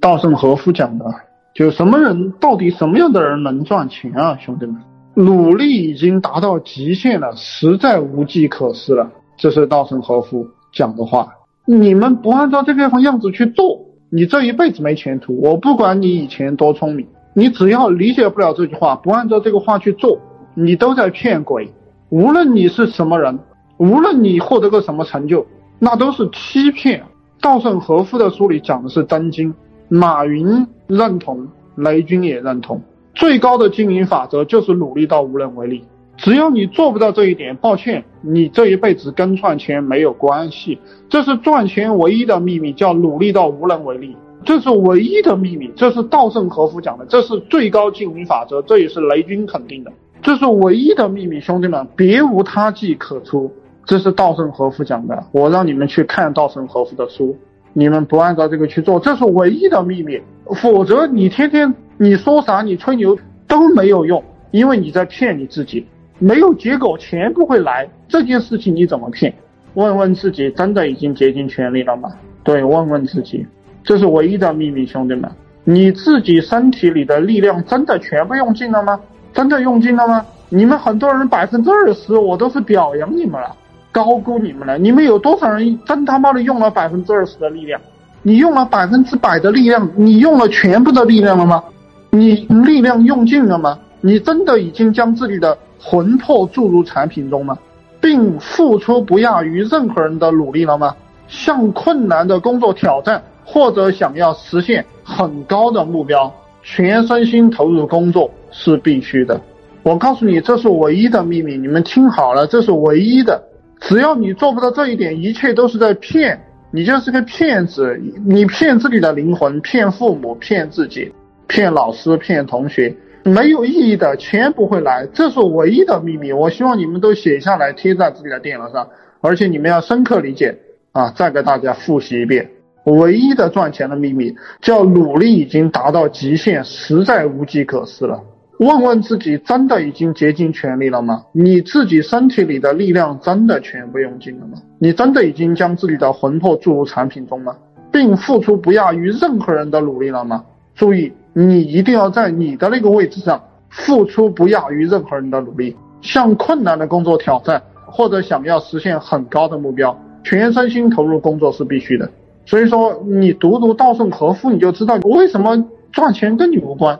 稻盛和夫讲的，就什么人到底什么样的人能赚钱啊，兄弟们，努力已经达到极限了，实在无计可施了。这是稻盛和夫讲的话。你们不按照这个样子去做，你这一辈子没前途。我不管你以前多聪明，你只要理解不了这句话，不按照这个话去做，你都在骗鬼。无论你是什么人，无论你获得个什么成就，那都是欺骗。稻盛和夫的书里讲的是真经，马云认同，雷军也认同。最高的经营法则就是努力到无能为力。只要你做不到这一点，抱歉，你这一辈子跟赚钱没有关系。这是赚钱唯一的秘密，叫努力到无能为力。这是唯一的秘密，这是稻盛和夫讲的，这是最高经营法则，这也是雷军肯定的。这是唯一的秘密，兄弟们，别无他计可出。这是稻盛和夫讲的，我让你们去看稻盛和夫的书，你们不按照这个去做，这是唯一的秘密。否则你天天你说啥，你吹牛都没有用，因为你在骗你自己。没有结果，钱不会来。这件事情你怎么骗？问问自己，真的已经竭尽全力了吗？对，问问自己，这是唯一的秘密，兄弟们。你自己身体里的力量真的全部用尽了吗？真的用尽了吗？你们很多人百分之二十，我都是表扬你们了，高估你们了。你们有多少人真他妈的用了百分之二十的力量？你用了百分之百的力量？你用了全部的力量了吗？你力量用尽了吗？你真的已经将自己的魂魄注入产品中吗？并付出不亚于任何人的努力了吗？向困难的工作挑战，或者想要实现很高的目标，全身心投入工作是必须的。我告诉你，这是唯一的秘密。你们听好了，这是唯一的。只要你做不到这一点，一切都是在骗你，就是个骗子。你骗自己的灵魂，骗父母，骗自己，骗老师，骗同学。没有意义的钱不会来，这是唯一的秘密。我希望你们都写下来，贴在自己的电脑上，而且你们要深刻理解啊！再给大家复习一遍，唯一的赚钱的秘密叫努力已经达到极限，实在无计可施了。问问自己，真的已经竭尽全力了吗？你自己身体里的力量真的全部用尽了吗？你真的已经将自己的魂魄注入产品中吗？并付出不亚于任何人的努力了吗？注意。你一定要在你的那个位置上付出不亚于任何人的努力，向困难的工作挑战，或者想要实现很高的目标，全身心投入工作是必须的。所以说，你读读稻盛和夫，你就知道为什么赚钱跟你无关。